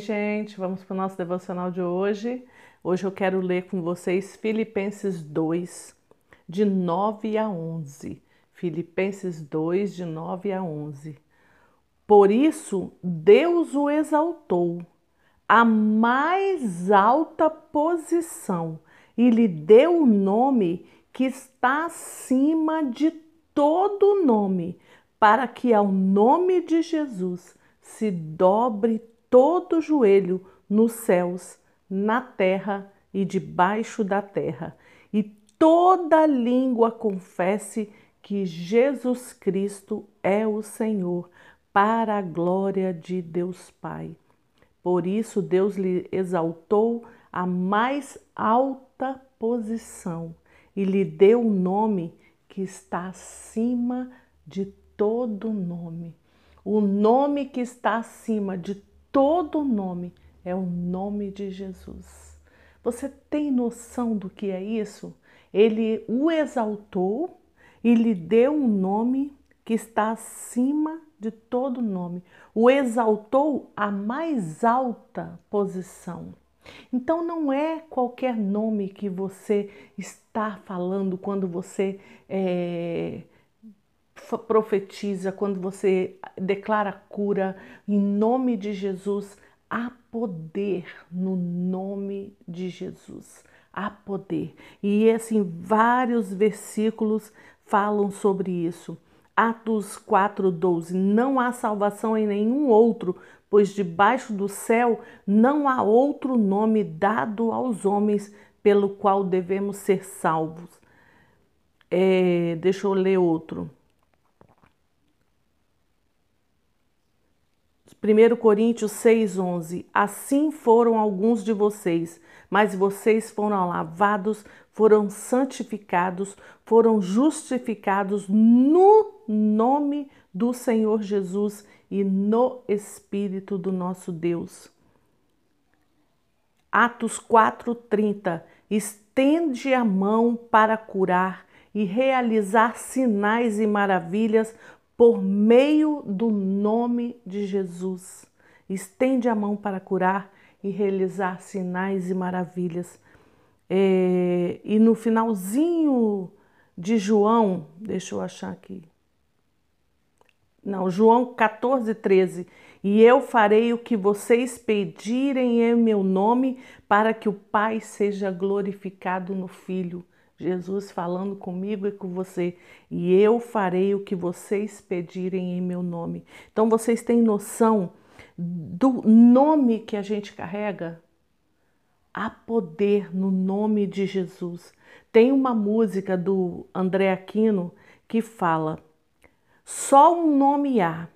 gente, vamos para o nosso devocional de hoje. Hoje eu quero ler com vocês Filipenses 2, de 9 a 11. Filipenses 2, de 9 a 11. Por isso, Deus o exaltou à mais alta posição e lhe deu o nome que está acima de todo nome, para que ao nome de Jesus se dobre todo joelho nos céus, na terra e debaixo da terra, e toda língua confesse que Jesus Cristo é o Senhor, para a glória de Deus Pai. Por isso, Deus lhe exaltou a mais alta posição e lhe deu o um nome que está acima de todo nome. O nome que está acima de todo nome é o nome de Jesus. Você tem noção do que é isso? Ele o exaltou e lhe deu um nome que está acima de todo nome. O exaltou à mais alta posição. Então não é qualquer nome que você está falando quando você é, profetiza, quando você declara cura em nome de Jesus, há poder no nome de Jesus. Há poder. E assim, vários versículos falam sobre isso. Atos 4:12 Não há salvação em nenhum outro, pois debaixo do céu não há outro nome dado aos homens pelo qual devemos ser salvos. É, deixa eu ler outro. 1 Coríntios 6,11 Assim foram alguns de vocês, mas vocês foram lavados, foram santificados, foram justificados no nome do Senhor Jesus e no Espírito do nosso Deus. Atos 4,30 Estende a mão para curar e realizar sinais e maravilhas por meio do nome de Jesus. Estende a mão para curar e realizar sinais e maravilhas. É, e no finalzinho de João, deixa eu achar aqui. Não, João 14, 13. E eu farei o que vocês pedirem em meu nome, para que o Pai seja glorificado no Filho. Jesus falando comigo e com você, e eu farei o que vocês pedirem em meu nome. Então vocês têm noção do nome que a gente carrega? Há poder no nome de Jesus. Tem uma música do André Aquino que fala: só um nome há,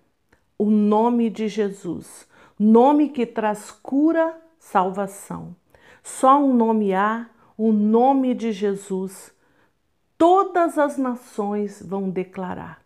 o nome de Jesus, nome que traz cura, salvação. Só um nome há, o nome de Jesus, todas as nações vão declarar.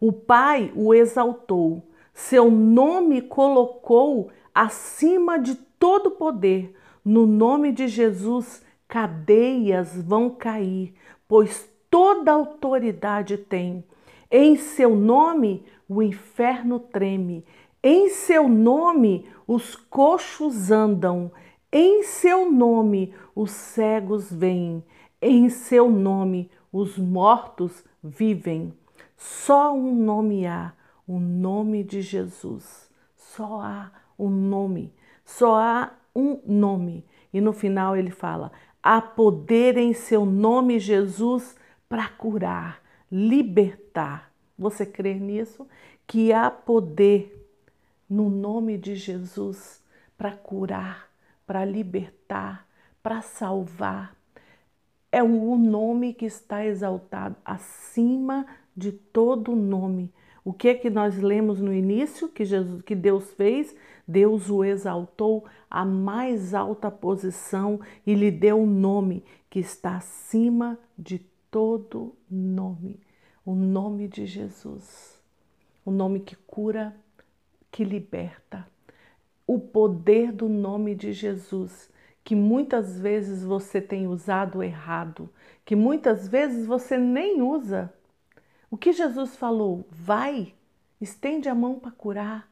O Pai o exaltou, seu nome colocou acima de todo poder. No nome de Jesus, cadeias vão cair, pois toda autoridade tem. Em seu nome, o inferno treme. Em seu nome, os coxos andam. Em seu nome os cegos vêm, em seu nome os mortos vivem. Só um nome há, o nome de Jesus. Só há um nome, só há um nome. E no final ele fala: há poder em seu nome, Jesus, para curar, libertar. Você crê nisso? Que há poder no nome de Jesus para curar, para libertar, para salvar. É o nome que está exaltado acima de todo nome. O que é que nós lemos no início que Jesus, que Deus fez? Deus o exaltou à mais alta posição e lhe deu um nome que está acima de todo nome. O nome de Jesus. O nome que cura, que liberta o poder do nome de Jesus, que muitas vezes você tem usado errado, que muitas vezes você nem usa. O que Jesus falou? Vai, estende a mão para curar.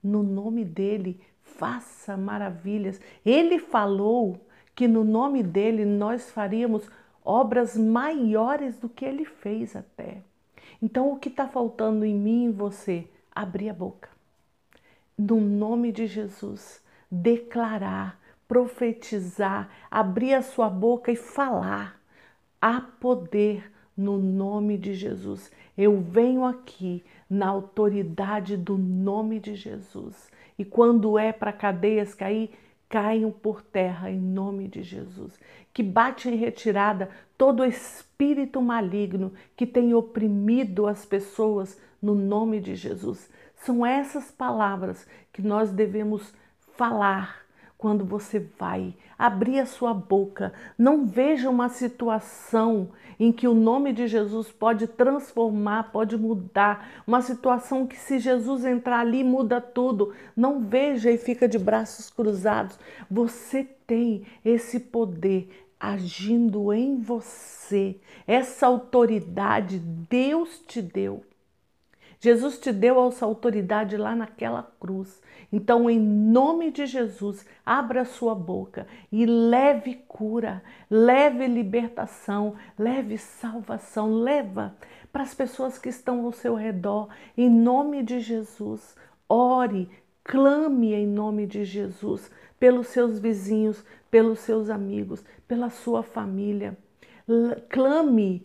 No nome dele, faça maravilhas. Ele falou que no nome dele nós faríamos obras maiores do que ele fez até. Então, o que está faltando em mim e em você? Abrir a boca. No nome de Jesus, declarar, profetizar, abrir a sua boca e falar. Há poder no nome de Jesus. Eu venho aqui na autoridade do nome de Jesus. E quando é para cadeias cair, caiam por terra em nome de Jesus. Que bate em retirada todo espírito maligno que tem oprimido as pessoas no nome de Jesus. São essas palavras que nós devemos falar quando você vai abrir a sua boca. Não veja uma situação em que o nome de Jesus pode transformar, pode mudar. Uma situação que, se Jesus entrar ali, muda tudo. Não veja e fica de braços cruzados. Você tem esse poder agindo em você. Essa autoridade Deus te deu. Jesus te deu essa autoridade lá naquela cruz. Então, em nome de Jesus, abra sua boca e leve cura, leve libertação, leve salvação, leva para as pessoas que estão ao seu redor. Em nome de Jesus, ore, clame em nome de Jesus pelos seus vizinhos, pelos seus amigos, pela sua família. Clame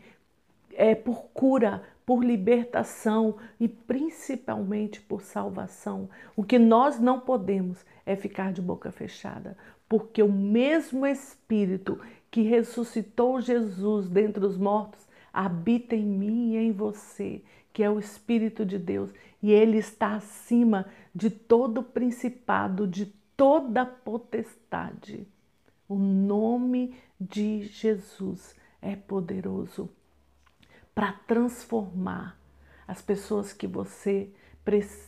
é, por cura, por libertação e principalmente por salvação. O que nós não podemos é ficar de boca fechada, porque o mesmo Espírito que ressuscitou Jesus dentre os mortos habita em mim e em você, que é o Espírito de Deus, e ele está acima de todo principado, de toda potestade. O nome de Jesus é poderoso para transformar as pessoas que você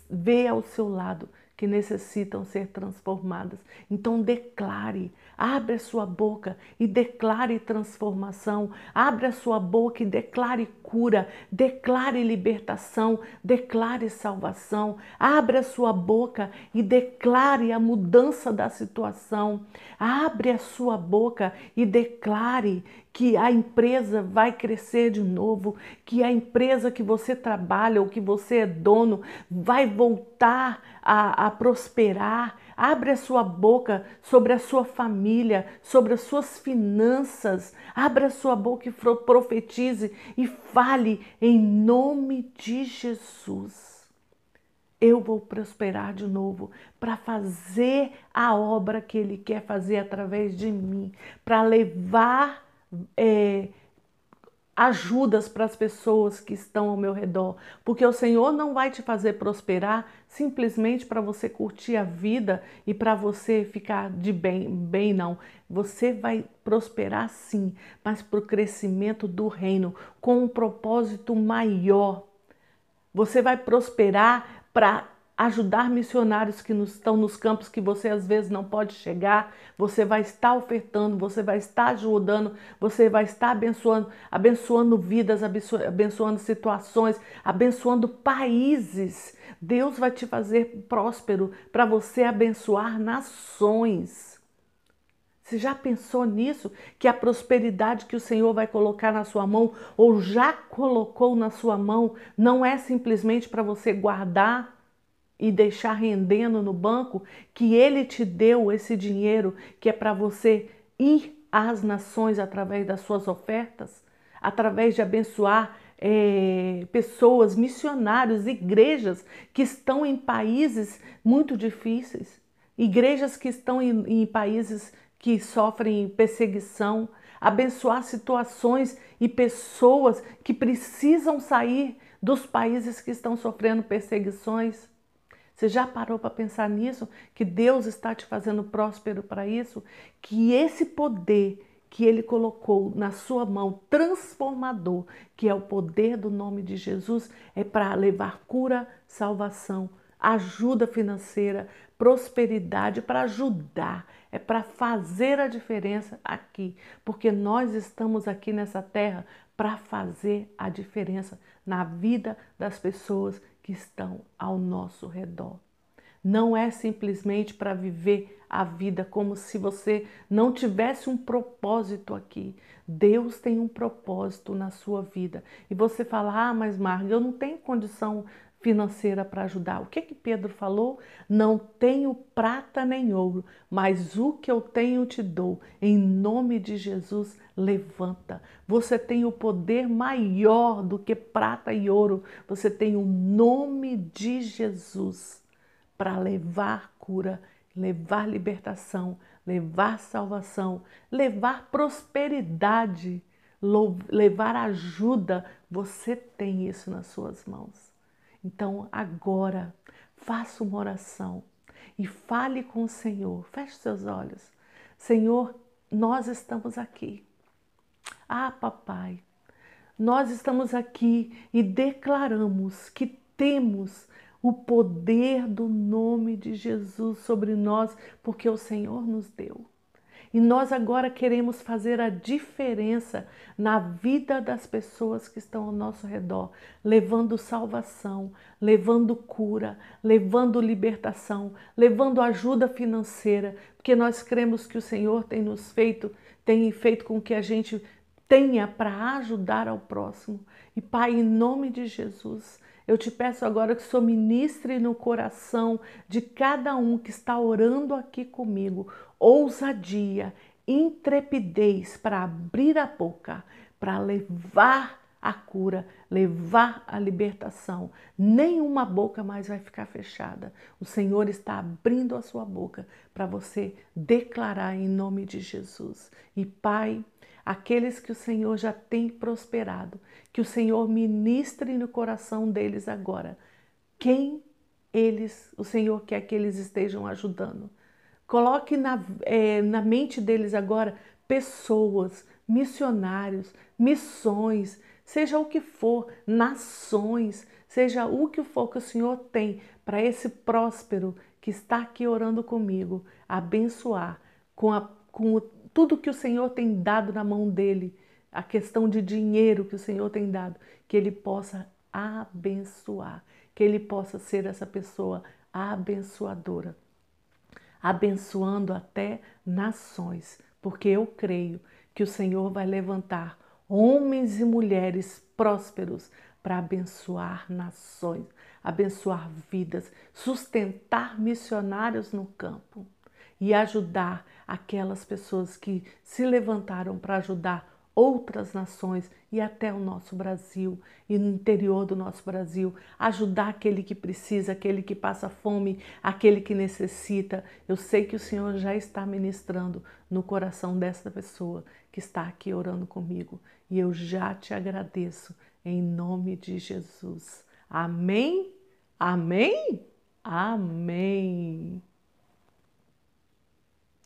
vê ao seu lado que necessitam ser transformadas. Então declare, abre a sua boca e declare transformação, abre a sua boca e declare cura, declare libertação, declare salvação, abre a sua boca e declare a mudança da situação, abre a sua boca e declare que a empresa vai crescer de novo, que a empresa que você trabalha ou que você é dono vai voltar a, a prosperar. Abre a sua boca sobre a sua família, sobre as suas finanças. Abra a sua boca e profetize e fale em nome de Jesus eu vou prosperar de novo para fazer a obra que Ele quer fazer através de mim, para levar é, ajudas para as pessoas que estão ao meu redor, porque o Senhor não vai te fazer prosperar simplesmente para você curtir a vida e para você ficar de bem, bem não. Você vai prosperar sim, mas para o crescimento do reino com um propósito maior. Você vai prosperar para ajudar missionários que estão nos campos que você às vezes não pode chegar, você vai estar ofertando, você vai estar ajudando, você vai estar abençoando, abençoando vidas, abençoando situações, abençoando países. Deus vai te fazer próspero para você abençoar nações. Você já pensou nisso? Que a prosperidade que o Senhor vai colocar na sua mão, ou já colocou na sua mão, não é simplesmente para você guardar e deixar rendendo no banco, que ele te deu esse dinheiro que é para você ir às nações através das suas ofertas, através de abençoar é, pessoas, missionários, igrejas que estão em países muito difíceis, igrejas que estão em, em países que sofrem perseguição, abençoar situações e pessoas que precisam sair dos países que estão sofrendo perseguições. Você já parou para pensar nisso? Que Deus está te fazendo próspero para isso? Que esse poder que Ele colocou na sua mão, transformador, que é o poder do nome de Jesus, é para levar cura, salvação, ajuda financeira, prosperidade, para ajudar, é para fazer a diferença aqui, porque nós estamos aqui nessa terra para fazer a diferença na vida das pessoas que estão ao nosso redor. não é simplesmente para viver a vida como se você não tivesse um propósito aqui. Deus tem um propósito na sua vida. E você fala: "Ah, mas Marga, eu não tenho condição financeira para ajudar". O que que Pedro falou? Não tenho prata nem ouro, mas o que eu tenho te dou. Em nome de Jesus, levanta. Você tem o poder maior do que prata e ouro. Você tem o nome de Jesus para levar cura, levar libertação, levar salvação, levar prosperidade, levar ajuda. Você tem isso nas suas mãos. Então, agora, faça uma oração e fale com o Senhor. Feche seus olhos. Senhor, nós estamos aqui. Ah, papai, nós estamos aqui e declaramos que temos o poder do nome de Jesus sobre nós, porque o Senhor nos deu. E nós agora queremos fazer a diferença na vida das pessoas que estão ao nosso redor, levando salvação, levando cura, levando libertação, levando ajuda financeira, porque nós cremos que o Senhor tem nos feito, tem feito com que a gente tenha para ajudar ao próximo. E Pai, em nome de Jesus, eu te peço agora que Senhor ministre no coração de cada um que está orando aqui comigo ousadia, intrepidez para abrir a boca, para levar a cura, levar a libertação. Nenhuma boca mais vai ficar fechada. O Senhor está abrindo a sua boca para você declarar em nome de Jesus. E Pai, aqueles que o Senhor já tem prosperado, que o Senhor ministre no coração deles agora. Quem eles, o Senhor quer que eles estejam ajudando. Coloque na, é, na mente deles agora pessoas, missionários, missões, seja o que for, nações, seja o que for que o Senhor tem para esse próspero que está aqui orando comigo, abençoar com, a, com o tudo que o Senhor tem dado na mão dele, a questão de dinheiro que o Senhor tem dado, que ele possa abençoar, que ele possa ser essa pessoa abençoadora, abençoando até nações, porque eu creio que o Senhor vai levantar homens e mulheres prósperos para abençoar nações, abençoar vidas, sustentar missionários no campo e ajudar aquelas pessoas que se levantaram para ajudar outras nações e até o nosso Brasil e no interior do nosso Brasil, ajudar aquele que precisa, aquele que passa fome, aquele que necessita. Eu sei que o Senhor já está ministrando no coração dessa pessoa que está aqui orando comigo e eu já te agradeço em nome de Jesus. Amém? Amém? Amém.